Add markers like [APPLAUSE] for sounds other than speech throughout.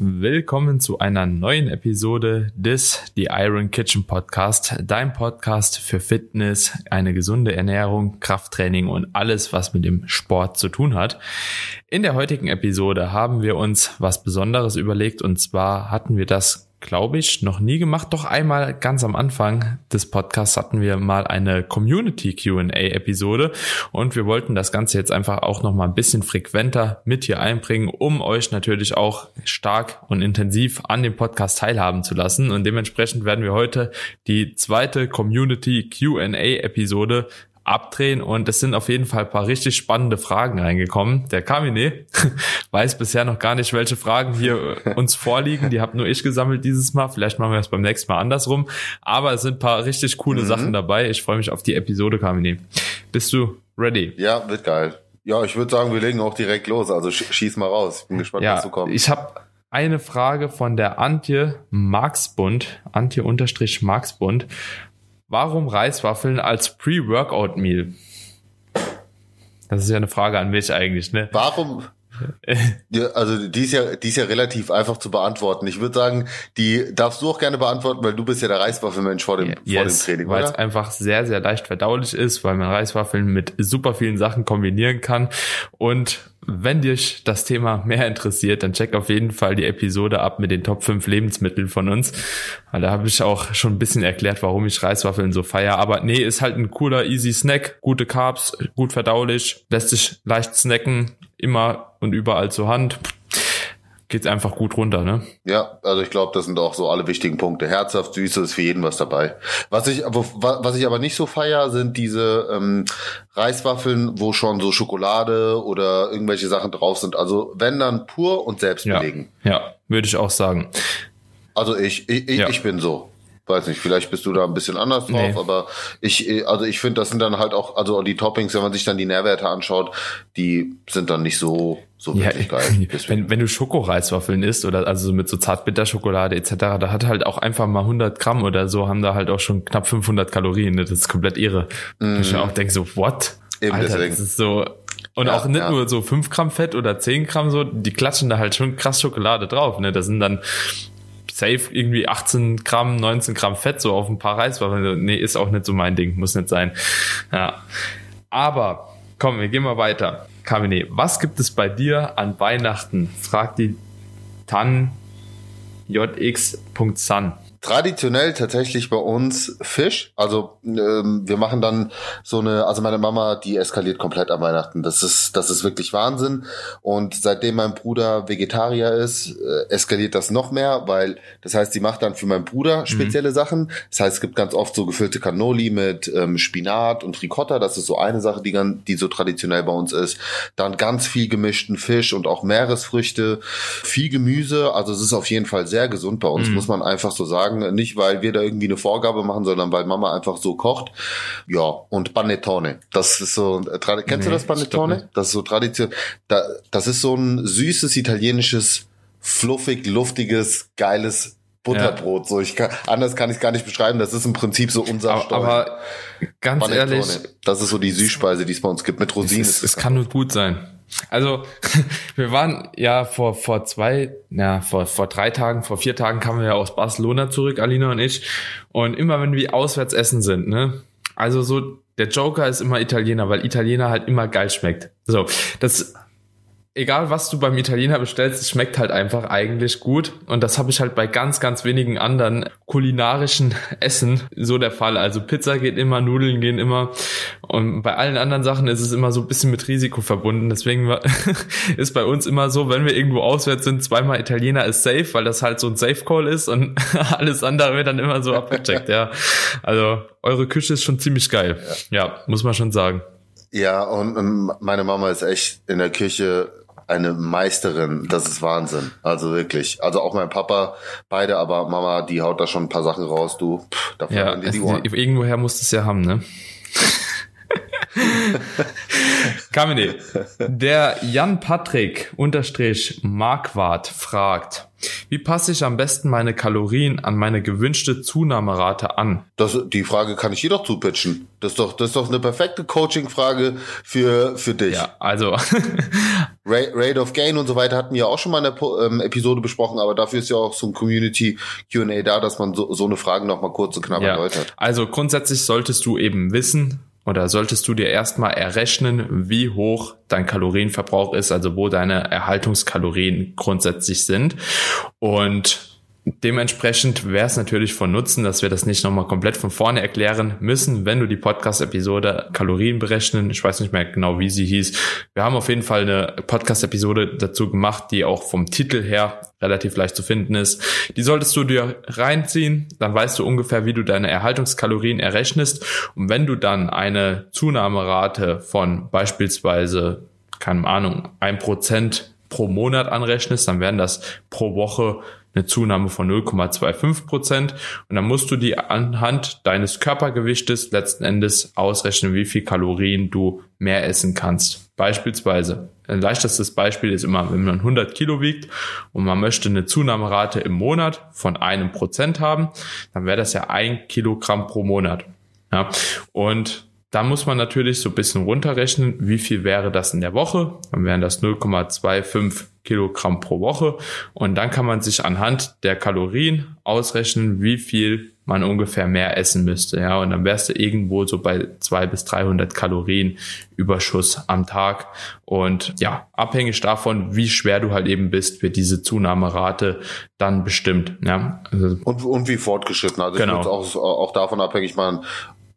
Willkommen zu einer neuen Episode des The Iron Kitchen Podcast, dein Podcast für Fitness, eine gesunde Ernährung, Krafttraining und alles, was mit dem Sport zu tun hat. In der heutigen Episode haben wir uns was Besonderes überlegt und zwar hatten wir das glaube ich, noch nie gemacht. Doch einmal ganz am Anfang des Podcasts hatten wir mal eine Community Q&A-Episode und wir wollten das Ganze jetzt einfach auch noch mal ein bisschen frequenter mit hier einbringen, um euch natürlich auch stark und intensiv an dem Podcast teilhaben zu lassen. Und dementsprechend werden wir heute die zweite Community Q&A-Episode abdrehen und es sind auf jeden Fall ein paar richtig spannende Fragen reingekommen. Der Kamine [LAUGHS] weiß bisher noch gar nicht, welche Fragen hier uns vorliegen. Die habe nur ich gesammelt dieses Mal. Vielleicht machen wir das beim nächsten Mal andersrum. Aber es sind ein paar richtig coole mhm. Sachen dabei. Ich freue mich auf die Episode, Kamine. Bist du ready? Ja, wird geil. Ja, ich würde sagen, wir legen auch direkt los. Also schieß mal raus. Ich bin gespannt, ja, was du kommst. Ich habe eine Frage von der Antje Marksbund, Antje-Marksbund. Warum Reiswaffeln als Pre-Workout-Meal? Das ist ja eine Frage an mich eigentlich, ne? Warum? [LAUGHS] ja, also die ist ja, die ist ja relativ einfach zu beantworten. Ich würde sagen, die darfst du auch gerne beantworten, weil du bist ja der Reiswaffelmensch vor dem, yes, vor dem Training, Weil es einfach sehr, sehr leicht verdaulich ist, weil man Reiswaffeln mit super vielen Sachen kombinieren kann und wenn dich das Thema mehr interessiert, dann check auf jeden Fall die Episode ab mit den Top 5 Lebensmitteln von uns. Weil da habe ich auch schon ein bisschen erklärt, warum ich Reiswaffeln so feier. Aber nee, ist halt ein cooler, easy Snack. Gute Carbs, gut verdaulich, lässt sich leicht snacken, immer und überall zur Hand geht's einfach gut runter, ne? Ja, also ich glaube, das sind auch so alle wichtigen Punkte. Herzhaft, süß ist für jeden was dabei. Was ich, aber was ich aber nicht so feier, sind diese ähm, Reiswaffeln, wo schon so Schokolade oder irgendwelche Sachen drauf sind. Also wenn dann pur und selbst belegen. Ja, ja würde ich auch sagen. Also ich, ich, ja. ich bin so weiß nicht, vielleicht bist du da ein bisschen anders drauf, nee. aber ich, also ich finde, das sind dann halt auch, also die Toppings, wenn man sich dann die Nährwerte anschaut, die sind dann nicht so, so ja, wirklich geil. [LAUGHS] Wenn, wenn du Schokoreiswaffeln isst oder also mit so Zartbitterschokolade etc., da hat halt auch einfach mal 100 Gramm oder so, haben da halt auch schon knapp 500 Kalorien, ne? das ist komplett irre. Mm. Ich auch denke so, what? Eben Alter, deswegen. das ist so, und ja, auch nicht ja. nur so 5 Gramm Fett oder 10 Gramm so, die klatschen da halt schon krass Schokolade drauf, ne? Das sind dann safe irgendwie 18 Gramm, 19 Gramm Fett so auf ein paar Reiswaffeln. Nee, ist auch nicht so mein Ding, muss nicht sein. Ja. Aber, komm, wir gehen mal weiter. Kamine, was gibt es bei dir an Weihnachten? Fragt die Tan jx.san. Traditionell tatsächlich bei uns Fisch. Also ähm, wir machen dann so eine, also meine Mama, die eskaliert komplett an Weihnachten. Das ist, das ist wirklich Wahnsinn. Und seitdem mein Bruder Vegetarier ist, äh, eskaliert das noch mehr, weil das heißt, sie macht dann für meinen Bruder mhm. spezielle mhm. Sachen. Das heißt, es gibt ganz oft so gefüllte Cannoli mit ähm, Spinat und Ricotta. Das ist so eine Sache, die, die so traditionell bei uns ist. Dann ganz viel gemischten Fisch und auch Meeresfrüchte, viel Gemüse. Also es ist auf jeden Fall sehr gesund bei uns, mhm. muss man einfach so sagen sagen, nicht weil wir da irgendwie eine Vorgabe machen, sondern weil Mama einfach so kocht. Ja, und Panettone. Das ist so, äh, kennst nee, du das Panettone? Das ist so Tradition. Da, das ist so ein süßes italienisches, fluffig, luftiges, geiles Butterbrot. Ja. So, ich kann, anders kann ich gar nicht beschreiben. Das ist im Prinzip so unser Aber, aber ganz Panettone. ehrlich, das ist so die Süßspeise, die es bei uns gibt mit Rosinen. Es, es kann nur gut sein. Also, [LAUGHS] wir waren ja vor, vor zwei, ja, vor, vor drei Tagen, vor vier Tagen kamen wir ja aus Barcelona zurück, Alina und ich. Und immer wenn wir auswärts essen sind, ne? Also so, der Joker ist immer Italiener, weil Italiener halt immer geil schmeckt. So, das egal was du beim Italiener bestellst, es schmeckt halt einfach eigentlich gut. Und das habe ich halt bei ganz, ganz wenigen anderen kulinarischen [LAUGHS] Essen so der Fall. Also Pizza geht immer, Nudeln gehen immer. Und bei allen anderen Sachen ist es immer so ein bisschen mit Risiko verbunden. Deswegen [LAUGHS] ist bei uns immer so, wenn wir irgendwo auswärts sind, zweimal Italiener ist safe, weil das halt so ein Safe Call ist und [LAUGHS] alles andere wird dann immer so abgecheckt, ja. Also eure Küche ist schon ziemlich geil. Ja, muss man schon sagen. Ja, und meine Mama ist echt in der Küche eine Meisterin. Das ist Wahnsinn. Also wirklich. Also auch mein Papa, beide, aber Mama, die haut da schon ein paar Sachen raus, du. Pff, da ja, dir die Ohren. Irgendwoher musst du es ja haben, ne? [LAUGHS] Kamine, der Jan Patrick unterstrich Marquardt fragt, wie passe ich am besten meine Kalorien an meine gewünschte Zunahmerate an? Das, die Frage kann ich jedoch zupitchen. Das ist doch, das ist doch eine perfekte Coaching-Frage für, für dich. Ja, also [LAUGHS] Rate of Gain und so weiter hatten wir auch schon mal in der ähm, Episode besprochen, aber dafür ist ja auch so ein Community Q&A da, dass man so, so eine Frage noch mal kurz und knapp ja. erläutert. Also grundsätzlich solltest du eben wissen, oder solltest du dir erstmal errechnen, wie hoch dein Kalorienverbrauch ist, also wo deine Erhaltungskalorien grundsätzlich sind. Und Dementsprechend wäre es natürlich von Nutzen, dass wir das nicht nochmal komplett von vorne erklären müssen, wenn du die Podcast-Episode Kalorien berechnen. Ich weiß nicht mehr genau, wie sie hieß. Wir haben auf jeden Fall eine Podcast-Episode dazu gemacht, die auch vom Titel her relativ leicht zu finden ist. Die solltest du dir reinziehen, dann weißt du ungefähr, wie du deine Erhaltungskalorien errechnest. Und wenn du dann eine Zunahmerate von beispielsweise, keine Ahnung, ein Prozent pro Monat anrechnest, dann wären das pro Woche eine Zunahme von 0,25 Prozent. Und dann musst du die anhand deines Körpergewichtes letzten Endes ausrechnen, wie viel Kalorien du mehr essen kannst. Beispielsweise, ein leichtestes Beispiel ist immer, wenn man 100 Kilo wiegt und man möchte eine Zunahmerate im Monat von einem Prozent haben, dann wäre das ja ein Kilogramm pro Monat. Ja, und da muss man natürlich so ein bisschen runterrechnen, wie viel wäre das in der Woche. Dann wären das 0,25 Kilogramm pro Woche. Und dann kann man sich anhand der Kalorien ausrechnen, wie viel man ungefähr mehr essen müsste. Ja, und dann wärst du irgendwo so bei 200 bis 300 Kalorien Überschuss am Tag. Und ja, abhängig davon, wie schwer du halt eben bist, wird diese Zunahmerate dann bestimmt. Ja. Und, und wie fortgeschritten. Also genau. ich würde auch, auch davon abhängig machen,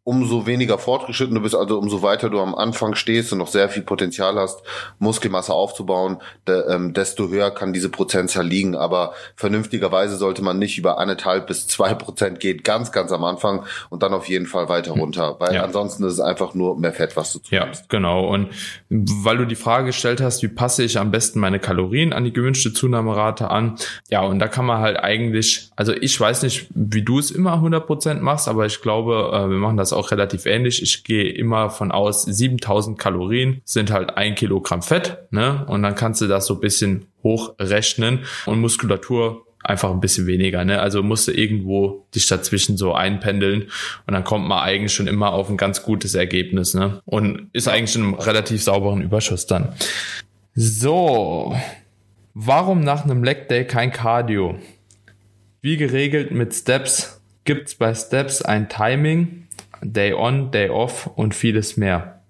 umso weniger fortgeschritten du bist, also umso weiter du am Anfang stehst und noch sehr viel Potenzial hast, Muskelmasse aufzubauen, de, ähm, desto höher kann diese Prozentzahl liegen. Aber vernünftigerweise sollte man nicht über eineinhalb bis zwei Prozent gehen, ganz, ganz am Anfang und dann auf jeden Fall weiter hm. runter, weil ja. ansonsten ist es einfach nur mehr Fett, was du zunimmst. Ja, genau. Und weil du die Frage gestellt hast, wie passe ich am besten meine Kalorien an die gewünschte Zunahmerate an? Ja, und da kann man halt eigentlich, also ich weiß nicht, wie du es immer 100 Prozent machst, aber ich glaube, äh, wir machen das das auch relativ ähnlich. Ich gehe immer von aus, 7000 Kalorien sind halt ein Kilogramm Fett, ne? Und dann kannst du das so ein bisschen hochrechnen und Muskulatur einfach ein bisschen weniger, ne? Also musst du irgendwo dich dazwischen so einpendeln und dann kommt man eigentlich schon immer auf ein ganz gutes Ergebnis, ne? Und ist eigentlich in einem relativ sauberen Überschuss dann. So. Warum nach einem Leg Day kein Cardio? Wie geregelt mit Steps? Gibt's bei Steps ein Timing? Day On, Day Off und vieles mehr.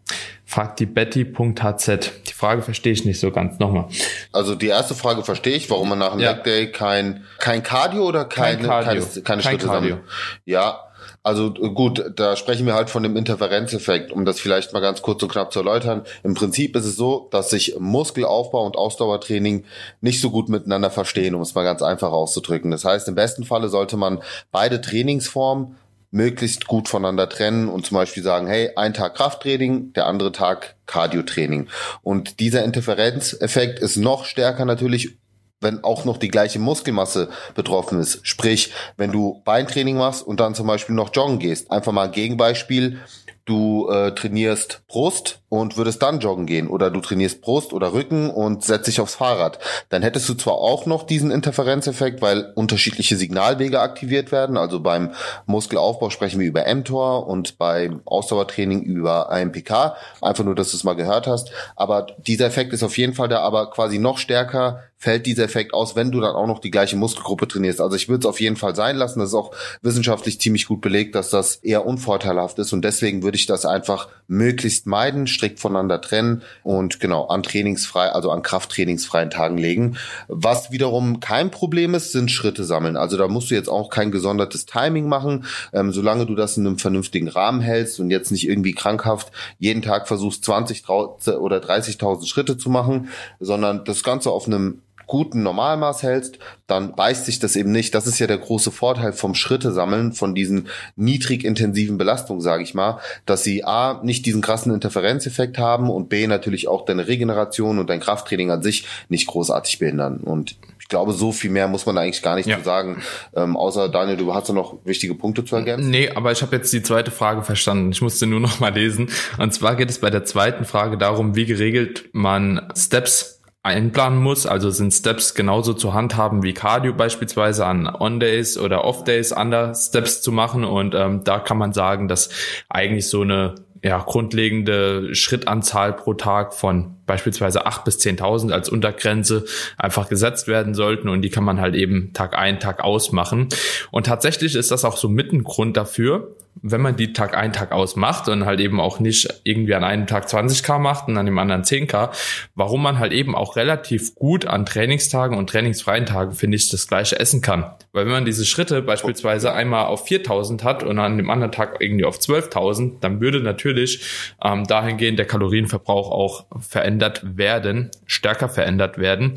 Fragt die Betty.hz. Die Frage verstehe ich nicht so ganz. Nochmal. Also die erste Frage verstehe ich, warum man nach einem ja. Leg Day kein, kein Cardio oder keine, kein Cardio. keine, keine kein Schritte Cardio. sammelt. Ja, also gut, da sprechen wir halt von dem Interferenzeffekt, um das vielleicht mal ganz kurz und knapp zu erläutern. Im Prinzip ist es so, dass sich Muskelaufbau und Ausdauertraining nicht so gut miteinander verstehen, um es mal ganz einfach auszudrücken. Das heißt, im besten Falle sollte man beide Trainingsformen möglichst gut voneinander trennen und zum Beispiel sagen, hey, ein Tag Krafttraining, der andere Tag Cardiotraining. Und dieser Interferenzeffekt ist noch stärker natürlich wenn auch noch die gleiche Muskelmasse betroffen ist. Sprich, wenn du Beintraining machst und dann zum Beispiel noch joggen gehst. Einfach mal Gegenbeispiel du äh, trainierst Brust und würdest dann joggen gehen oder du trainierst Brust oder Rücken und setzt dich aufs Fahrrad, dann hättest du zwar auch noch diesen Interferenzeffekt, weil unterschiedliche Signalwege aktiviert werden. Also beim Muskelaufbau sprechen wir über mTOR und beim Ausdauertraining über AMPK. Einfach nur, dass du es mal gehört hast. Aber dieser Effekt ist auf jeden Fall da, aber quasi noch stärker fällt dieser Effekt aus, wenn du dann auch noch die gleiche Muskelgruppe trainierst. Also ich würde es auf jeden Fall sein lassen. Das ist auch wissenschaftlich ziemlich gut belegt, dass das eher unvorteilhaft ist. Und deswegen würde ich das einfach möglichst meiden, strikt voneinander trennen und genau an trainingsfrei, also an krafttrainingsfreien Tagen legen. Was wiederum kein Problem ist, sind Schritte sammeln. Also da musst du jetzt auch kein gesondertes Timing machen, ähm, solange du das in einem vernünftigen Rahmen hältst und jetzt nicht irgendwie krankhaft jeden Tag versuchst 20 oder 30.000 Schritte zu machen, sondern das Ganze auf einem guten Normalmaß hältst, dann beißt sich das eben nicht. Das ist ja der große Vorteil vom Schritte sammeln, von diesen niedrig intensiven Belastungen, sage ich mal, dass sie A, nicht diesen krassen Interferenzeffekt haben und B, natürlich auch deine Regeneration und dein Krafttraining an sich nicht großartig behindern. Und ich glaube, so viel mehr muss man eigentlich gar nicht ja. zu sagen. Ähm, außer Daniel, du hast ja noch wichtige Punkte zu ergänzen. Nee, aber ich habe jetzt die zweite Frage verstanden. Ich musste nur noch mal lesen. Und zwar geht es bei der zweiten Frage darum, wie geregelt man Steps einplanen muss. Also sind Steps genauso zu handhaben wie Cardio beispielsweise an On-Days oder Off-Days andere Steps zu machen. Und ähm, da kann man sagen, dass eigentlich so eine ja, grundlegende Schrittanzahl pro Tag von beispielsweise 8 bis 10.000 als Untergrenze einfach gesetzt werden sollten und die kann man halt eben Tag ein, Tag aus machen. Und tatsächlich ist das auch so mit ein Grund dafür, wenn man die Tag ein, Tag aus macht und halt eben auch nicht irgendwie an einem Tag 20k macht und an dem anderen 10k, warum man halt eben auch relativ gut an Trainingstagen und trainingsfreien Tagen, finde ich, das gleiche essen kann. Weil wenn man diese Schritte beispielsweise einmal auf 4000 hat und an dem anderen Tag irgendwie auf 12.000, dann würde natürlich ähm, dahingehend der Kalorienverbrauch auch verändert werden, stärker verändert werden.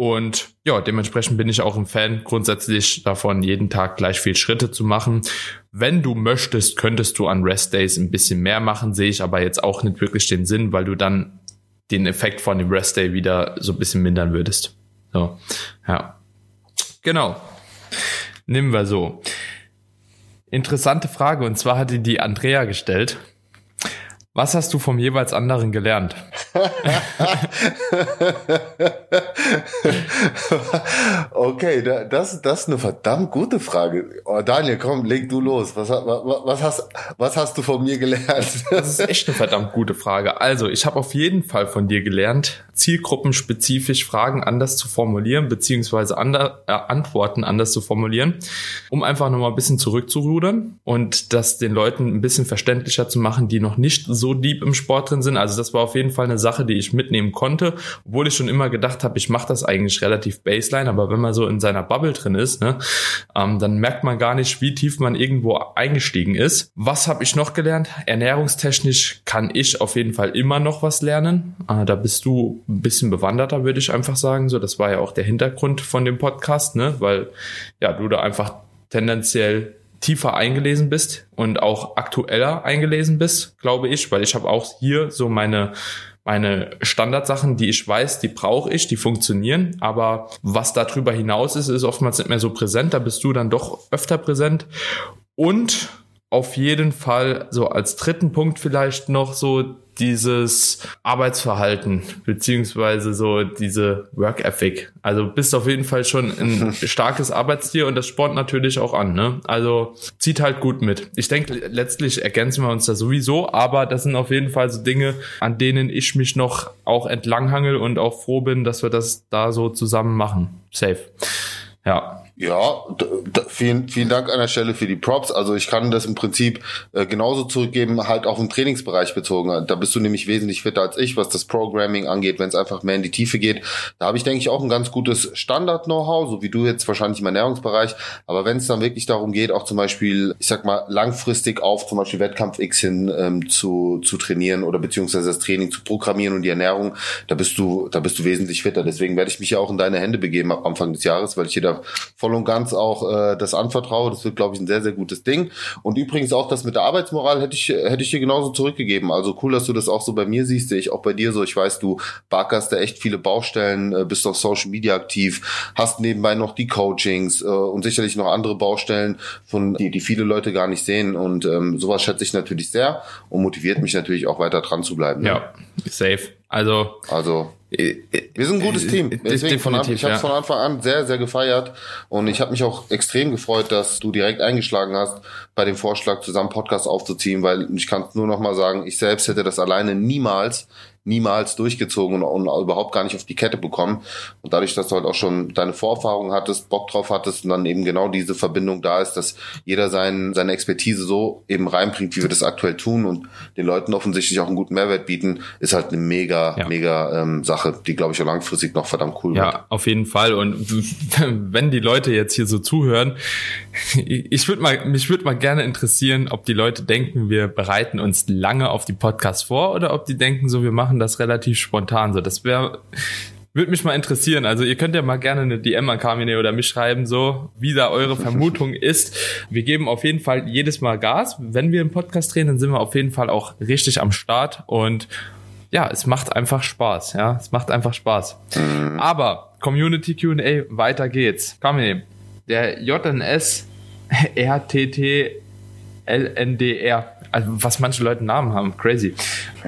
Und ja, dementsprechend bin ich auch ein Fan grundsätzlich davon, jeden Tag gleich viel Schritte zu machen. Wenn du möchtest, könntest du an Rest Days ein bisschen mehr machen, sehe ich aber jetzt auch nicht wirklich den Sinn, weil du dann den Effekt von dem Rest Day wieder so ein bisschen mindern würdest. So, ja. Genau. Nehmen wir so. Interessante Frage, und zwar hatte die Andrea gestellt. Was hast du vom jeweils anderen gelernt? Okay, das, das ist eine verdammt gute Frage. Oh, Daniel, komm, leg du los. Was, was, was, hast, was hast du von mir gelernt? das ist echt eine verdammt gute Frage. Also, ich habe auf jeden Fall von dir gelernt, zielgruppenspezifisch Fragen anders zu formulieren, beziehungsweise ander, äh, Antworten anders zu formulieren, um einfach nochmal ein bisschen zurückzurudern und das den Leuten ein bisschen verständlicher zu machen, die noch nicht so deep im Sport drin sind. Also das war auf jeden Fall eine Sache, die ich mitnehmen konnte, obwohl ich schon immer gedacht habe, ich mache das eigentlich relativ baseline, aber wenn man so in seiner Bubble drin ist, ne, ähm, dann merkt man gar nicht, wie tief man irgendwo eingestiegen ist. Was habe ich noch gelernt? Ernährungstechnisch kann ich auf jeden Fall immer noch was lernen. Äh, da bist du ein bisschen bewanderter, würde ich einfach sagen. So, das war ja auch der Hintergrund von dem Podcast, ne, weil ja du da einfach tendenziell tiefer eingelesen bist und auch aktueller eingelesen bist, glaube ich, weil ich habe auch hier so meine meine Standardsachen, die ich weiß, die brauche ich, die funktionieren, aber was darüber hinaus ist, ist oftmals nicht mehr so präsent, da bist du dann doch öfter präsent. Und auf jeden Fall so als dritten Punkt vielleicht noch so dieses Arbeitsverhalten beziehungsweise so diese Work Ethic. Also bist auf jeden Fall schon ein [LAUGHS] starkes Arbeitstier und das spornt natürlich auch an. Ne? Also zieht halt gut mit. Ich denke, letztlich ergänzen wir uns da sowieso, aber das sind auf jeden Fall so Dinge, an denen ich mich noch auch entlanghangel und auch froh bin, dass wir das da so zusammen machen. Safe. Ja. Ja, vielen, vielen Dank an der Stelle für die Props. Also ich kann das im Prinzip äh, genauso zurückgeben, halt auch im Trainingsbereich bezogen. Da bist du nämlich wesentlich fitter als ich, was das Programming angeht, wenn es einfach mehr in die Tiefe geht. Da habe ich, denke ich, auch ein ganz gutes Standard-Know-how, so wie du jetzt wahrscheinlich im Ernährungsbereich. Aber wenn es dann wirklich darum geht, auch zum Beispiel, ich sag mal, langfristig auf zum Beispiel Wettkampf X hin ähm, zu, zu trainieren oder beziehungsweise das Training zu programmieren und die Ernährung, da bist du, da bist du wesentlich fitter. Deswegen werde ich mich ja auch in deine Hände begeben ab Anfang des Jahres, weil ich dir da voll und ganz auch äh, das anvertraue. Das wird, glaube ich, ein sehr, sehr gutes Ding. Und übrigens auch das mit der Arbeitsmoral hätte ich, hätte ich dir genauso zurückgegeben. Also cool, dass du das auch so bei mir siehst, sehe ich auch bei dir so. Ich weiß, du barkerst da echt viele Baustellen, äh, bist auf Social Media aktiv, hast nebenbei noch die Coachings äh, und sicherlich noch andere Baustellen, von die, die viele Leute gar nicht sehen. Und ähm, sowas schätze ich natürlich sehr und motiviert mich natürlich auch weiter dran zu bleiben. Ne? Ja, safe. Also, also wir sind ein gutes Team. Deswegen von Anfang, ich habe es von Anfang an sehr, sehr gefeiert und ich habe mich auch extrem gefreut, dass du direkt eingeschlagen hast, bei dem Vorschlag zusammen Podcast aufzuziehen, weil ich kann nur noch mal sagen, ich selbst hätte das alleine niemals niemals durchgezogen und, und, überhaupt gar nicht auf die Kette bekommen. Und dadurch, dass du halt auch schon deine Vorerfahrung hattest, Bock drauf hattest und dann eben genau diese Verbindung da ist, dass jeder sein, seine Expertise so eben reinbringt, wie wir das aktuell tun und den Leuten offensichtlich auch einen guten Mehrwert bieten, ist halt eine mega, ja. mega ähm, Sache, die, glaube ich, auch langfristig noch verdammt cool ja, wird. Ja, auf jeden Fall. Und [LAUGHS] wenn die Leute jetzt hier so zuhören, ich würde mal, mich würde mal gerne interessieren, ob die Leute denken, wir bereiten uns lange auf die Podcasts vor oder ob die denken, so wir machen das relativ spontan. So, das wäre würde mich mal interessieren. Also ihr könnt ja mal gerne eine DM an Carmine oder mich schreiben, so wie da eure [LAUGHS] Vermutung ist. Wir geben auf jeden Fall jedes Mal Gas. Wenn wir einen Podcast drehen, dann sind wir auf jeden Fall auch richtig am Start und ja, es macht einfach Spaß. Ja, es macht einfach Spaß. Mhm. Aber Community Q&A, weiter geht's. Carmine, der JNS [LAUGHS] RTT LNDR also was manche Leute Namen haben, crazy.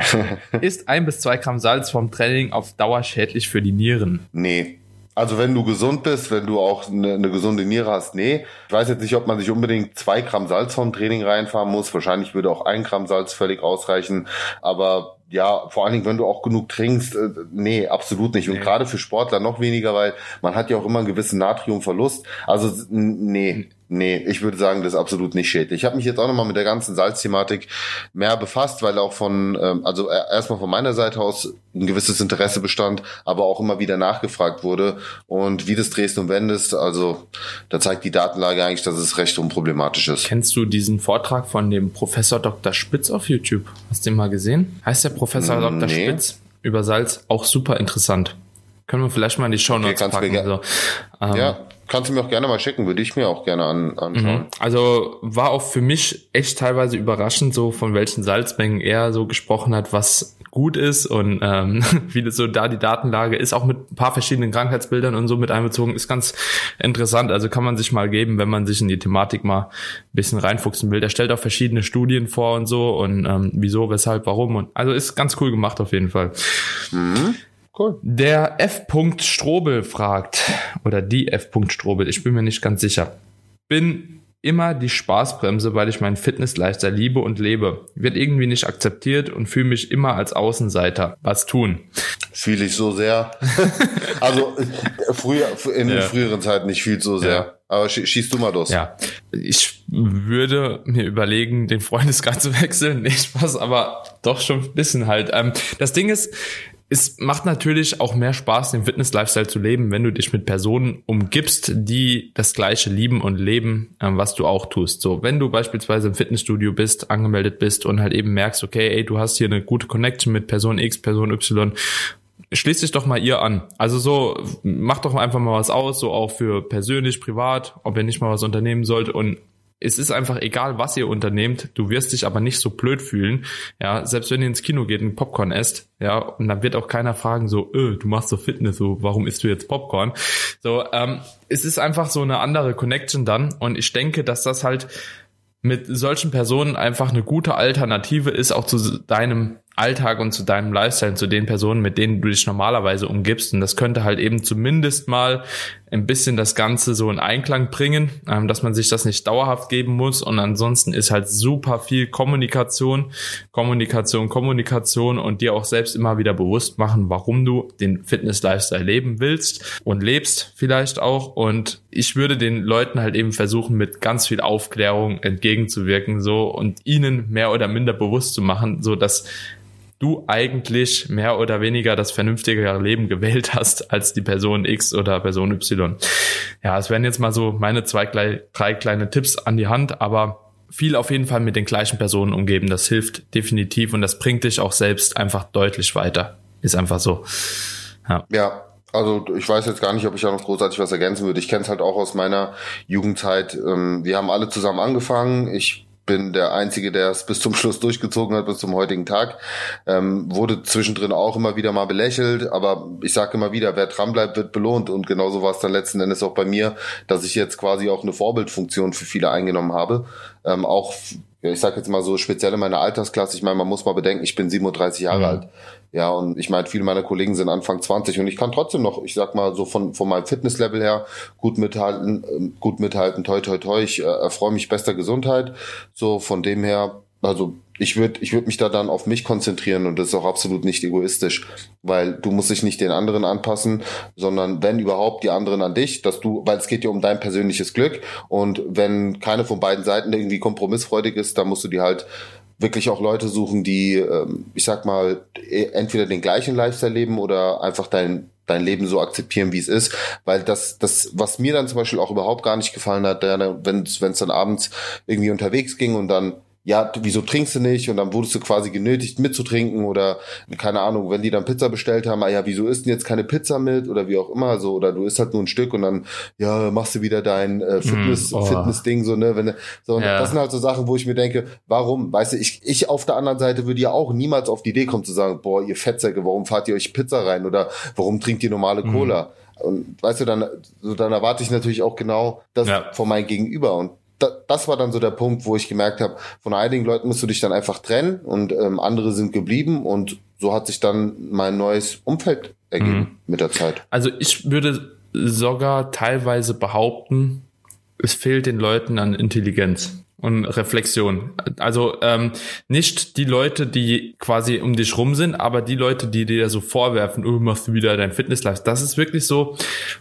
[LAUGHS] ist ein bis zwei Gramm Salz vom Training auf Dauer schädlich für die Nieren? Nee. Also wenn du gesund bist, wenn du auch eine, eine, gesunde Niere hast, nee. Ich weiß jetzt nicht, ob man sich unbedingt zwei Gramm Salz vom Training reinfahren muss. Wahrscheinlich würde auch ein Gramm Salz völlig ausreichen. Aber ja, vor allen Dingen, wenn du auch genug trinkst, äh, nee, absolut nicht. Und nee. gerade für Sportler noch weniger, weil man hat ja auch immer einen gewissen Natriumverlust. Also nee, Nee, ich würde sagen, das ist absolut nicht schädlich. Ich habe mich jetzt auch nochmal mit der ganzen Salzthematik mehr befasst, weil auch von, ähm, also erstmal von meiner Seite aus ein gewisses Interesse bestand, aber auch immer wieder nachgefragt wurde. Und wie das drehst und wendest, also da zeigt die Datenlage eigentlich, dass es recht unproblematisch ist. Kennst du diesen Vortrag von dem Professor Dr. Spitz auf YouTube? Hast du den mal gesehen? Heißt der Professor Dr. Nee. Spitz über Salz auch super interessant. Können wir vielleicht mal in die Show Notes okay, packen. So. Ähm, ja, Kannst du mir auch gerne mal schicken, würde ich mir auch gerne an, anschauen. Mhm. Also war auch für mich echt teilweise überraschend, so von welchen Salzmengen er so gesprochen hat, was gut ist und ähm, [LAUGHS] wie das so da die Datenlage ist, auch mit ein paar verschiedenen Krankheitsbildern und so mit einbezogen, ist ganz interessant. Also kann man sich mal geben, wenn man sich in die Thematik mal ein bisschen reinfuchsen will. Der stellt auch verschiedene Studien vor und so und ähm, wieso, weshalb, warum. Und also ist ganz cool gemacht auf jeden Fall. Mhm. Cool. Der F. Strobel fragt, oder die F. Strobel, ich bin mir nicht ganz sicher. Bin immer die Spaßbremse, weil ich meinen Fitness-Lifestyle liebe und lebe. Wird irgendwie nicht akzeptiert und fühle mich immer als Außenseiter. Was tun? Fühle ich so sehr. [LAUGHS] also früher, in ja. früheren Zeiten nicht viel so sehr. Ja. Aber schießt du mal los. Ja. Ich würde mir überlegen, den Freundeskreis [LAUGHS] zu wechseln. Nicht Spaß, aber doch schon ein bisschen halt. Ähm, das Ding ist, es macht natürlich auch mehr Spaß, den Fitness-Lifestyle zu leben, wenn du dich mit Personen umgibst, die das Gleiche lieben und leben, ähm, was du auch tust. So, wenn du beispielsweise im Fitnessstudio bist, angemeldet bist und halt eben merkst, okay, ey, du hast hier eine gute Connection mit Person X, Person Y, schließ dich doch mal ihr an. Also so, mach doch einfach mal was aus, so auch für persönlich, privat, ob ihr nicht mal was unternehmen sollt und es ist einfach egal, was ihr unternehmt, du wirst dich aber nicht so blöd fühlen. Ja, selbst wenn ihr ins Kino geht und Popcorn esst, ja, und dann wird auch keiner fragen so, öh, du machst so Fitness, so, warum isst du jetzt Popcorn? So, ähm, es ist einfach so eine andere Connection dann und ich denke, dass das halt mit solchen Personen einfach eine gute Alternative ist, auch zu deinem Alltag und zu deinem Lifestyle, zu den Personen, mit denen du dich normalerweise umgibst. Und das könnte halt eben zumindest mal ein bisschen das Ganze so in Einklang bringen, ähm, dass man sich das nicht dauerhaft geben muss. Und ansonsten ist halt super viel Kommunikation, Kommunikation, Kommunikation und dir auch selbst immer wieder bewusst machen, warum du den Fitness-Lifestyle leben willst und lebst vielleicht auch. Und ich würde den Leuten halt eben versuchen, mit ganz viel Aufklärung entgegenzuwirken, so und ihnen mehr oder minder bewusst zu machen, so dass du eigentlich mehr oder weniger das vernünftigere Leben gewählt hast als die Person X oder Person Y. Ja, es wären jetzt mal so meine zwei, drei kleine Tipps an die Hand, aber viel auf jeden Fall mit den gleichen Personen umgeben. Das hilft definitiv und das bringt dich auch selbst einfach deutlich weiter. Ist einfach so. Ja. ja. Also ich weiß jetzt gar nicht, ob ich da noch großartig was ergänzen würde. Ich kenne es halt auch aus meiner Jugendzeit. Ähm, wir haben alle zusammen angefangen. Ich bin der Einzige, der es bis zum Schluss durchgezogen hat, bis zum heutigen Tag. Ähm, wurde zwischendrin auch immer wieder mal belächelt, aber ich sage immer wieder, wer dranbleibt, wird belohnt. Und genauso war es dann letzten Endes auch bei mir, dass ich jetzt quasi auch eine Vorbildfunktion für viele eingenommen habe. Ähm, auch ich sage jetzt mal so speziell in meiner Altersklasse, ich meine, man muss mal bedenken, ich bin 37 Jahre mhm. alt. Ja, und ich meine, viele meiner Kollegen sind Anfang 20 und ich kann trotzdem noch, ich sag mal, so von, von meinem Fitnesslevel her gut mithalten, ähm, gut mithalten, toi, toi, toi. Ich äh, erfreue mich bester Gesundheit. So von dem her, also ich würde ich würd mich da dann auf mich konzentrieren und das ist auch absolut nicht egoistisch, weil du musst dich nicht den anderen anpassen, sondern wenn überhaupt die anderen an dich, dass du, weil es geht ja um dein persönliches Glück und wenn keine von beiden Seiten irgendwie kompromissfreudig ist, dann musst du die halt wirklich auch Leute suchen, die, ähm, ich sag mal, e, entweder den gleichen Lifestyle leben oder einfach dein, dein Leben so akzeptieren, wie es ist. Weil das, das, was mir dann zum Beispiel auch überhaupt gar nicht gefallen hat, wenn es dann abends irgendwie unterwegs ging und dann ja, wieso trinkst du nicht? Und dann wurdest du quasi genötigt mitzutrinken oder keine Ahnung, wenn die dann Pizza bestellt haben, ah ja, wieso isst denn jetzt keine Pizza mit oder wie auch immer so oder du isst halt nur ein Stück und dann ja, machst du wieder dein äh, Fitness mm, oh. Fitness Ding so, ne, wenn so ja. das sind halt so Sachen, wo ich mir denke, warum? Weißt du, ich ich auf der anderen Seite würde ja auch niemals auf die Idee kommen zu sagen, boah, ihr Fettsäcke, warum fahrt ihr euch Pizza rein oder warum trinkt ihr normale mm. Cola? Mm. Und weißt du, dann, so, dann erwarte ich natürlich auch genau das ja. von meinem Gegenüber. Und das war dann so der Punkt, wo ich gemerkt habe, von einigen Leuten musst du dich dann einfach trennen und ähm, andere sind geblieben und so hat sich dann mein neues Umfeld ergeben mhm. mit der Zeit. Also ich würde sogar teilweise behaupten, es fehlt den Leuten an Intelligenz und Reflexion. Also ähm, nicht die Leute, die quasi um dich rum sind, aber die Leute, die dir so vorwerfen, oh, machst du wieder dein Fitnesslife. Das ist wirklich so,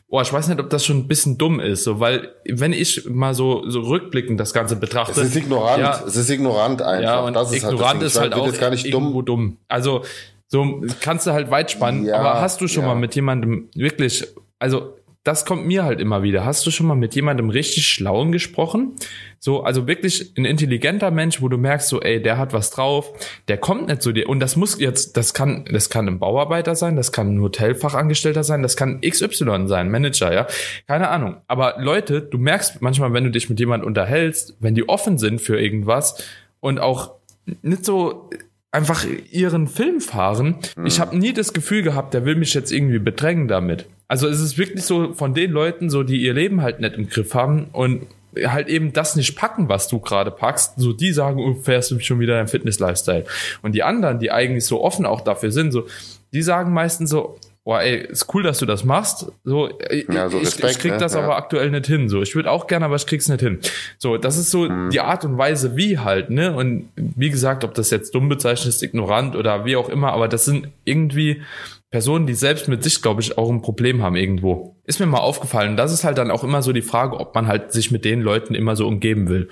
oh, ich weiß nicht, ob das schon ein bisschen dumm ist, so, weil wenn ich mal so, so rückblickend das Ganze betrachte. Es ist ignorant, ja, es ist ignorant einfach. Ja, und das ist halt ignorant halt ist halt auch gar nicht dumm. dumm. Also so kannst du halt weit spannen, ja, aber hast du schon ja. mal mit jemandem wirklich, also das kommt mir halt immer wieder. Hast du schon mal mit jemandem richtig Schlauen gesprochen? So, also wirklich ein intelligenter Mensch, wo du merkst, so, ey, der hat was drauf, der kommt nicht zu dir. Und das muss jetzt, das kann, das kann ein Bauarbeiter sein, das kann ein Hotelfachangestellter sein, das kann XY sein, Manager, ja. Keine Ahnung. Aber Leute, du merkst manchmal, wenn du dich mit jemandem unterhältst, wenn die offen sind für irgendwas und auch nicht so einfach ihren Film fahren. Mhm. Ich habe nie das Gefühl gehabt, der will mich jetzt irgendwie bedrängen damit. Also es ist wirklich so von den Leuten, so die ihr Leben halt nicht im Griff haben und halt eben das nicht packen, was du gerade packst. So die sagen, oh, fährst du schon wieder dein Fitness-Lifestyle. Und die anderen, die eigentlich so offen auch dafür sind, so die sagen meistens so, boah, ey, ist cool, dass du das machst. So, ja, so Respekt, ich, ich krieg ne? das ja. aber aktuell nicht hin. So, ich würde auch gerne, aber ich krieg's nicht hin. So, das ist so hm. die Art und Weise, wie halt, ne? Und wie gesagt, ob das jetzt dumm bezeichnet ist, ignorant oder wie auch immer, aber das sind irgendwie Personen, die selbst mit sich, glaube ich, auch ein Problem haben irgendwo. Ist mir mal aufgefallen. Das ist halt dann auch immer so die Frage, ob man halt sich mit den Leuten immer so umgeben will.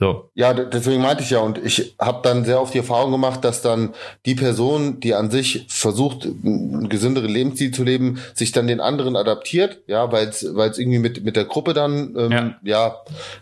So. Ja, deswegen meinte ich ja, und ich habe dann sehr oft die Erfahrung gemacht, dass dann die Person, die an sich versucht, ein gesündere Lebensstil zu leben, sich dann den anderen adaptiert, ja, weil es irgendwie mit, mit der Gruppe dann ähm, ja. ja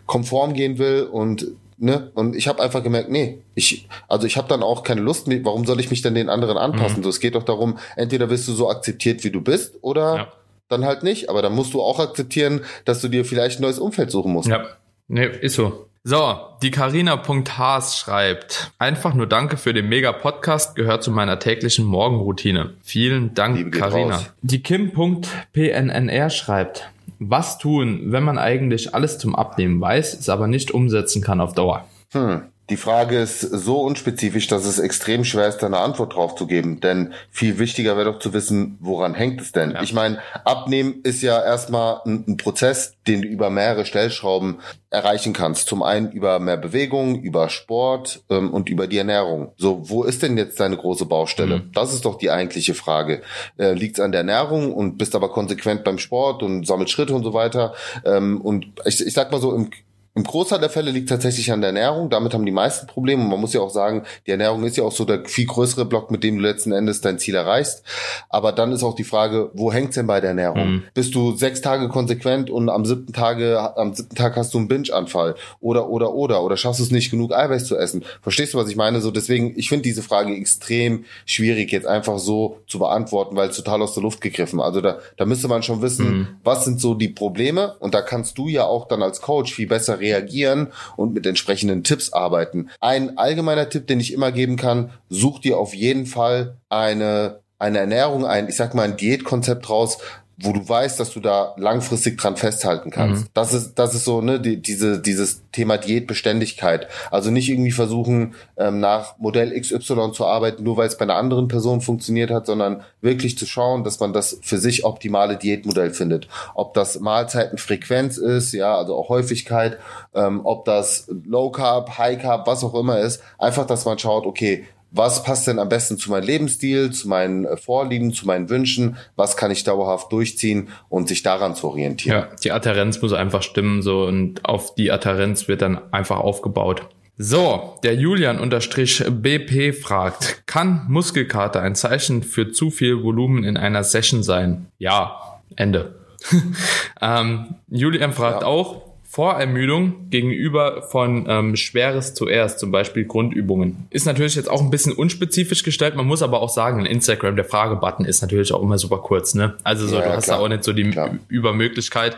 konform gehen will und ne? Und ich habe einfach gemerkt, nee, ich, also ich habe dann auch keine Lust mehr, warum soll ich mich denn den anderen anpassen? Mhm. So, es geht doch darum, entweder bist du so akzeptiert, wie du bist, oder ja. dann halt nicht. Aber dann musst du auch akzeptieren, dass du dir vielleicht ein neues Umfeld suchen musst. Ja, nee, ist so. So, die Carina.haas schreibt, einfach nur danke für den mega Podcast, gehört zu meiner täglichen Morgenroutine. Vielen Dank, Carina. Die Kim.pnnr schreibt, was tun, wenn man eigentlich alles zum Abnehmen weiß, es aber nicht umsetzen kann auf Dauer? Hm. Die Frage ist so unspezifisch, dass es extrem schwer ist, da eine Antwort drauf zu geben. Denn viel wichtiger wäre doch zu wissen, woran hängt es denn? Ja. Ich meine, Abnehmen ist ja erstmal ein, ein, Prozess, den du über mehrere Stellschrauben erreichen kannst. Zum einen über mehr Bewegung, über Sport ähm, und über die Ernährung. So, wo ist denn jetzt deine große Baustelle? Mhm. Das ist doch die eigentliche Frage. Äh, Liegt es an der Ernährung und bist aber konsequent beim Sport und sammelt Schritte und so weiter? Ähm, und ich, ich sag mal so, im im Großteil der Fälle liegt tatsächlich an der Ernährung. Damit haben die meisten Probleme. Und man muss ja auch sagen, die Ernährung ist ja auch so der viel größere Block, mit dem du letzten Endes dein Ziel erreichst. Aber dann ist auch die Frage, wo hängt's denn bei der Ernährung? Mhm. Bist du sechs Tage konsequent und am siebten Tage, am siebten Tag hast du einen Binge-Anfall? Oder, oder, oder, oder schaffst du es nicht genug Eiweiß zu essen? Verstehst du, was ich meine? So, deswegen, ich finde diese Frage extrem schwierig jetzt einfach so zu beantworten, weil es total aus der Luft gegriffen. Also da, da müsste man schon wissen, mhm. was sind so die Probleme? Und da kannst du ja auch dann als Coach viel besser reagieren und mit entsprechenden Tipps arbeiten. Ein allgemeiner Tipp, den ich immer geben kann, such dir auf jeden Fall eine eine Ernährung, ein, ich sag mal, ein Diätkonzept raus, wo du weißt, dass du da langfristig dran festhalten kannst. Mhm. Das ist, das ist so, ne, die, diese, dieses Thema Diätbeständigkeit. Also nicht irgendwie versuchen, ähm, nach Modell XY zu arbeiten, nur weil es bei einer anderen Person funktioniert hat, sondern wirklich zu schauen, dass man das für sich optimale Diätmodell findet. Ob das Mahlzeitenfrequenz ist, ja, also auch Häufigkeit, ähm, ob das Low Carb, High Carb, was auch immer ist. Einfach, dass man schaut, okay, was passt denn am besten zu meinem Lebensstil, zu meinen äh, Vorlieben, zu meinen Wünschen, was kann ich dauerhaft durchziehen und sich daran zu orientieren. Ja, die Adherenz muss einfach stimmen so und auf die Adherenz wird dann einfach aufgebaut. So, der Julian unterstrich BP fragt, kann Muskelkater ein Zeichen für zu viel Volumen in einer Session sein? Ja, Ende. [LAUGHS] ähm, Julian fragt ja. auch, Vorermüdung gegenüber von ähm, Schweres zuerst, zum Beispiel Grundübungen. Ist natürlich jetzt auch ein bisschen unspezifisch gestellt, man muss aber auch sagen, in Instagram, der Fragebutton ist natürlich auch immer super kurz, ne? Also so, ja, du hast da auch nicht so die klar. Übermöglichkeit.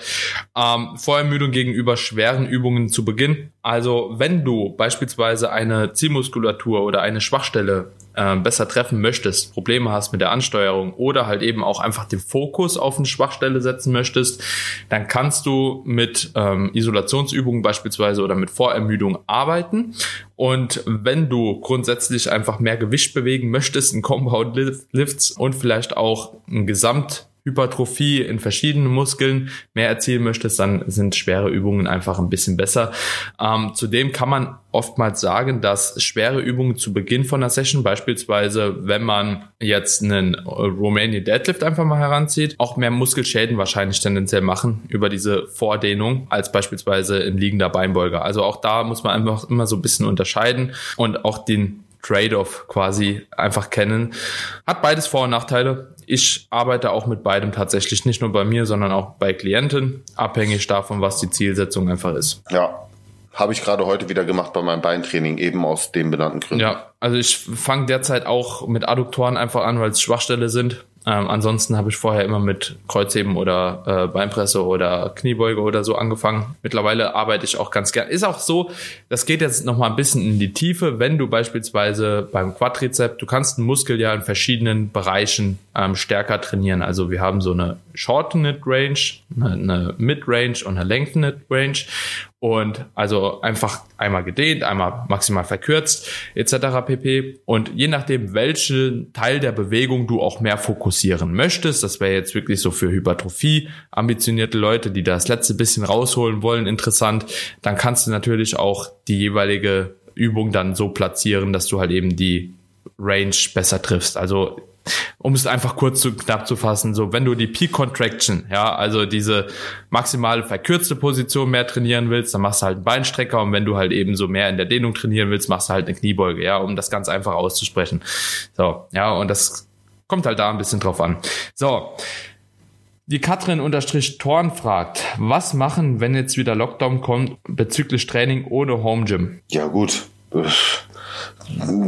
Ähm, Vorermüdung gegenüber schweren Übungen zu Beginn. Also wenn du beispielsweise eine Zielmuskulatur oder eine Schwachstelle äh, besser treffen möchtest, Probleme hast mit der Ansteuerung oder halt eben auch einfach den Fokus auf eine Schwachstelle setzen möchtest, dann kannst du mit ähm, Isolationsübungen beispielsweise oder mit Vorermüdung arbeiten. Und wenn du grundsätzlich einfach mehr Gewicht bewegen möchtest, in Compound Lifts und vielleicht auch ein Gesamt Hypertrophie in verschiedenen Muskeln mehr erzielen möchtest, dann sind schwere Übungen einfach ein bisschen besser. Ähm, zudem kann man oftmals sagen, dass schwere Übungen zu Beginn von einer Session, beispielsweise wenn man jetzt einen Romanian Deadlift einfach mal heranzieht, auch mehr Muskelschäden wahrscheinlich tendenziell machen über diese Vordehnung als beispielsweise ein liegender Beinbeuger. Also auch da muss man einfach immer so ein bisschen unterscheiden und auch den Trade-off quasi einfach kennen. Hat beides Vor- und Nachteile. Ich arbeite auch mit beidem tatsächlich, nicht nur bei mir, sondern auch bei Klienten, abhängig davon, was die Zielsetzung einfach ist. Ja, habe ich gerade heute wieder gemacht bei meinem Beintraining, eben aus den benannten Gründen. Ja, also ich fange derzeit auch mit Adduktoren einfach an, weil es Schwachstelle sind. Ähm, ansonsten habe ich vorher immer mit Kreuzheben oder äh, Beinpresse oder Kniebeuge oder so angefangen. Mittlerweile arbeite ich auch ganz gern. Ist auch so, das geht jetzt noch mal ein bisschen in die Tiefe, wenn du beispielsweise beim Quadrizeps, du kannst einen Muskel ja in verschiedenen Bereichen ähm, stärker trainieren. Also wir haben so eine Shortened Range, eine, eine Mid Range und eine Lengthened Range. Und also einfach einmal gedehnt, einmal maximal verkürzt, etc. pp. Und je nachdem, welchen Teil der Bewegung du auch mehr fokussieren möchtest, das wäre jetzt wirklich so für Hypertrophie, ambitionierte Leute, die das letzte bisschen rausholen wollen, interessant, dann kannst du natürlich auch die jeweilige Übung dann so platzieren, dass du halt eben die Range besser triffst. Also um es einfach kurz zu knapp zu fassen, so wenn du die Peak Contraction, ja, also diese maximale verkürzte Position mehr trainieren willst, dann machst du halt einen Beinstrecker und wenn du halt eben so mehr in der Dehnung trainieren willst, machst du halt eine Kniebeuge, ja, um das ganz einfach auszusprechen. So, ja, und das kommt halt da ein bisschen drauf an. So. Die Katrin unterstrich Torn fragt, was machen, wenn jetzt wieder Lockdown kommt bezüglich Training ohne Home Gym? Ja, gut.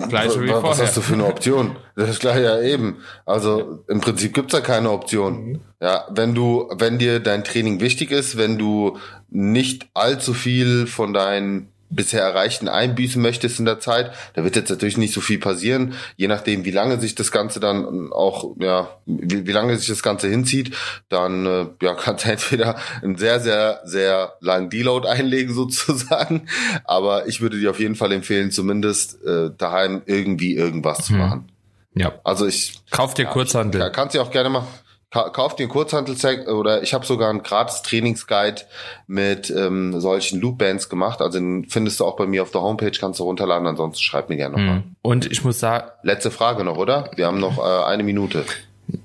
Gleiche wie was vorher. hast du für eine Option? Das ist gleich ja eben. Also im Prinzip gibt's da keine Option. Mhm. Ja, wenn du, wenn dir dein Training wichtig ist, wenn du nicht allzu viel von deinen bisher erreichten einbüßen möchtest in der Zeit, da wird jetzt natürlich nicht so viel passieren, je nachdem, wie lange sich das Ganze dann auch, ja, wie, wie lange sich das Ganze hinzieht, dann äh, ja, [LAUGHS] kannst du entweder einen sehr, sehr, sehr langen Deload einlegen [LAUGHS] sozusagen, aber ich würde dir auf jeden Fall empfehlen, zumindest äh, daheim irgendwie irgendwas zu Mhm. machen. Ja. Also ich Kauf dir Kurzhandel. ja, kannst du auch gerne machen. Ka kauf dir einen Kurzhantelset oder ich habe sogar einen gratis Trainingsguide mit ähm, solchen Loopbands gemacht. Also den findest du auch bei mir auf der Homepage, kannst du runterladen. Ansonsten schreib mir gerne nochmal. Mhm. Und ich muss sagen, Letzte Frage noch, oder? Wir haben noch äh, eine Minute.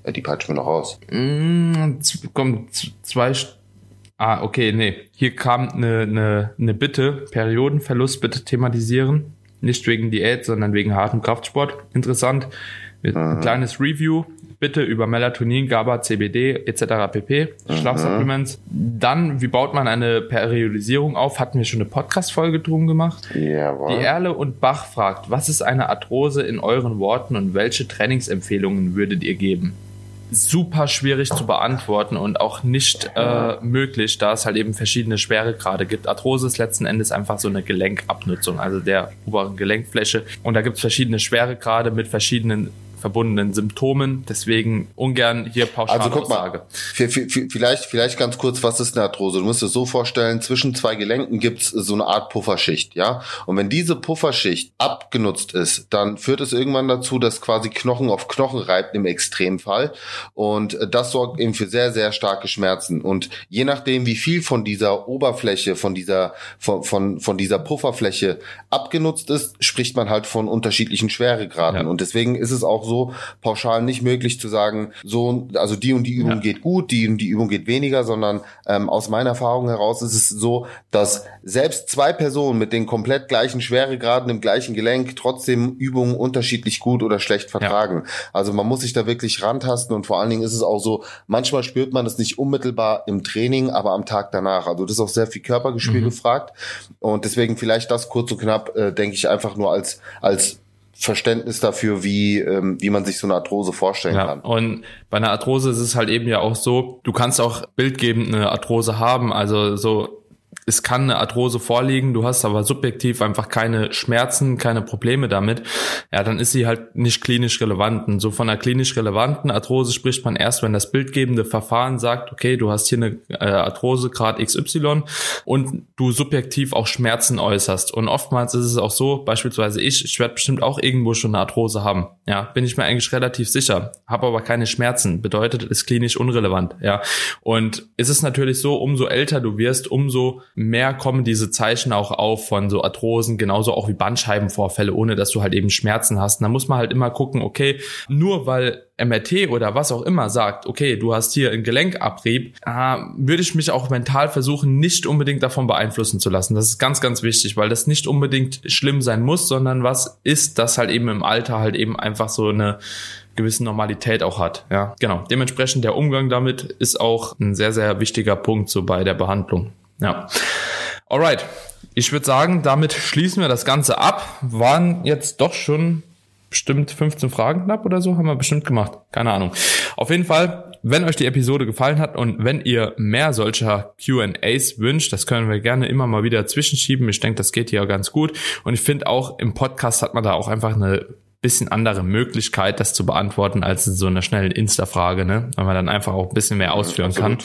Ja, die peitschen wir noch raus. Mm, kommen z- zwei. Ah, okay, nee. Hier kam eine, eine, eine Bitte. Periodenverlust bitte thematisieren. Nicht wegen Diät, sondern wegen hartem Kraftsport. Interessant. Ein kleines Review bitte über Melatonin, GABA, CBD etc. pp. Schlafsupplements. Dann, wie baut man eine Periodisierung auf? Hatten wir schon eine Podcast-Folge drum gemacht. Die Jawohl. Erle und Bach fragt, was ist eine Arthrose in euren Worten und welche Trainingsempfehlungen würdet ihr geben? Super schwierig zu beantworten und auch nicht äh, möglich, da es halt eben verschiedene Schweregrade gibt. Arthrose ist letzten Endes einfach so eine Gelenkabnutzung, also der oberen Gelenkfläche. Und da gibt es verschiedene Schweregrade mit verschiedenen verbundenen Symptomen. Deswegen ungern hier pauschal Also guck mal, Aussage. vielleicht, vielleicht ganz kurz, was ist eine Arthrose? Du musst es so vorstellen, zwischen zwei Gelenken gibt's so eine Art Pufferschicht, ja? Und wenn diese Pufferschicht abgenutzt ist, dann führt es irgendwann dazu, dass quasi Knochen auf Knochen reibt im Extremfall. Und äh, das sorgt eben für sehr, sehr starke Schmerzen. Und je nachdem, wie viel von dieser Oberfläche, von dieser, von, von, von dieser Pufferfläche abgenutzt ist, spricht man halt von unterschiedlichen Schweregraden. Ja. Und deswegen ist es auch so pauschal nicht möglich zu sagen, so, also die und die Übung Ja. geht gut, die und die Übung geht weniger, sondern ähm, aus meiner Erfahrung heraus ist es so, dass selbst zwei Personen mit den komplett gleichen Schweregraden im gleichen Gelenk trotzdem Übungen unterschiedlich gut oder schlecht vertragen. Also man muss sich da wirklich rantasten und vor allen Dingen ist es auch so, manchmal spürt man es nicht unmittelbar im Training, aber am Tag danach. Also das ist auch sehr viel Körpergespür Mhm. gefragt und deswegen vielleicht das kurz und knapp, äh, denke ich einfach nur als als Verständnis dafür, wie, ähm, wie man sich so eine Arthrose vorstellen Ja, kann. und bei einer Arthrose ist es halt eben ja auch so, du kannst auch bildgebend eine Arthrose haben, also so es kann eine Arthrose vorliegen, du hast aber subjektiv einfach keine Schmerzen, keine Probleme damit, ja, dann ist sie halt nicht klinisch relevant. Und so von einer klinisch relevanten Arthrose spricht man erst, wenn das bildgebende Verfahren sagt, okay, du hast hier eine äh, Arthrose Grad XY und du subjektiv auch Schmerzen äußerst. Und oftmals ist es auch so, beispielsweise ich, ich werde bestimmt auch irgendwo schon eine Arthrose haben. Ja, bin ich mir eigentlich relativ sicher, habe aber keine Schmerzen. Bedeutet, ist klinisch unrelevant. Ja, und ist es natürlich so, umso älter du wirst, umso mehr kommen diese Zeichen auch auf von so Arthrosen, genauso auch wie Bandscheibenvorfälle, ohne dass du halt eben Schmerzen hast. Und da muss man halt immer gucken, okay, nur weil MRT oder was auch immer sagt, okay, du hast hier einen Gelenkabrieb, äh, würde ich mich auch mental versuchen, nicht unbedingt davon beeinflussen zu lassen. Das ist ganz, ganz wichtig, weil das nicht unbedingt schlimm sein muss, sondern was ist, das halt eben im Alter halt eben einfach so eine gewisse Normalität auch hat. Ja, genau. Dementsprechend der Umgang damit ist auch ein sehr, sehr wichtiger Punkt so bei der Behandlung. Ja. Alright. Ich würde sagen, damit schließen wir das Ganze ab. Waren jetzt doch schon bestimmt 15 Fragen knapp oder so, haben wir bestimmt gemacht. Keine Ahnung. Auf jeden Fall, wenn euch die Episode gefallen hat und wenn ihr mehr solcher QAs wünscht, das können wir gerne immer mal wieder zwischenschieben. Ich denke, das geht hier ganz gut. Und ich finde auch, im Podcast hat man da auch einfach eine bisschen andere Möglichkeit, das zu beantworten, als in so einer schnellen Insta-Frage, ne? Weil man dann einfach auch ein bisschen mehr ausführen ja, kann.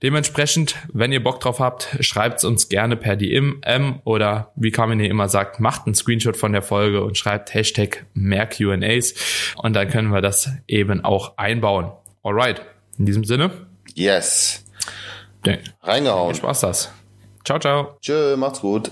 Dementsprechend, wenn ihr Bock drauf habt, schreibt uns gerne per DM oder wie Carmen hier immer sagt, macht einen Screenshot von der Folge und schreibt Hashtag mehr QAs und dann können wir das eben auch einbauen. Alright. In diesem Sinne. Yes. Reingehauen. Spaß das. Ciao, ciao. Tschö, macht's gut.